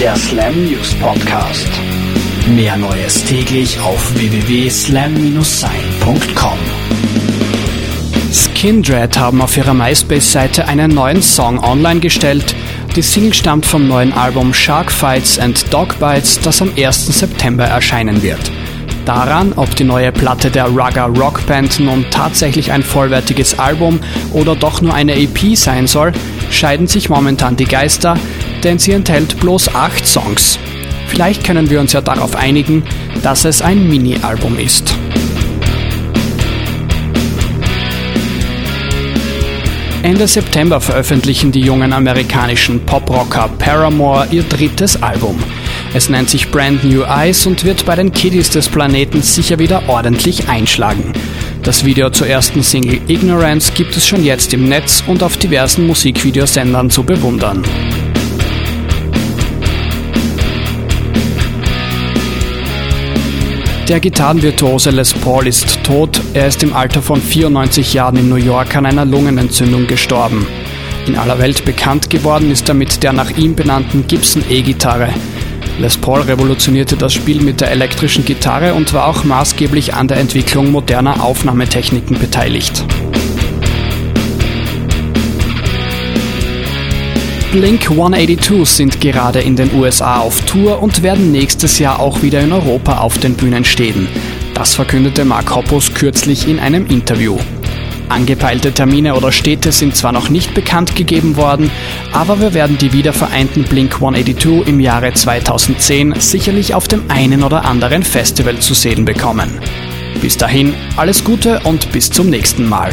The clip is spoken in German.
Der Slam News Podcast. Mehr Neues täglich auf www.slam-sein.com. Skindred haben auf ihrer MySpace-Seite einen neuen Song online gestellt. Die Single stammt vom neuen Album Shark Fights and Dog Bites, das am 1. September erscheinen wird. Daran, ob die neue Platte der Rugger Rockband nun tatsächlich ein vollwertiges Album oder doch nur eine EP sein soll, scheiden sich momentan die Geister, denn sie enthält bloß acht Songs. Vielleicht können wir uns ja darauf einigen, dass es ein Mini-Album ist. Ende September veröffentlichen die jungen amerikanischen Poprocker Paramore ihr drittes Album. Es nennt sich Brand New Eyes und wird bei den Kiddies des Planeten sicher wieder ordentlich einschlagen. Das Video zur ersten Single Ignorance gibt es schon jetzt im Netz und auf diversen Musikvideosendern zu bewundern. Der Gitarrenvirtuose Les Paul ist tot. Er ist im Alter von 94 Jahren in New York an einer Lungenentzündung gestorben. In aller Welt bekannt geworden ist er mit der nach ihm benannten Gibson E-Gitarre. Les Paul revolutionierte das Spiel mit der elektrischen Gitarre und war auch maßgeblich an der Entwicklung moderner Aufnahmetechniken beteiligt. Blink 182 sind gerade in den USA auf Tour und werden nächstes Jahr auch wieder in Europa auf den Bühnen stehen. Das verkündete Mark Hoppus kürzlich in einem Interview. Angepeilte Termine oder Städte sind zwar noch nicht bekannt gegeben worden, aber wir werden die wiedervereinten Blink 182 im Jahre 2010 sicherlich auf dem einen oder anderen Festival zu sehen bekommen. Bis dahin alles Gute und bis zum nächsten Mal.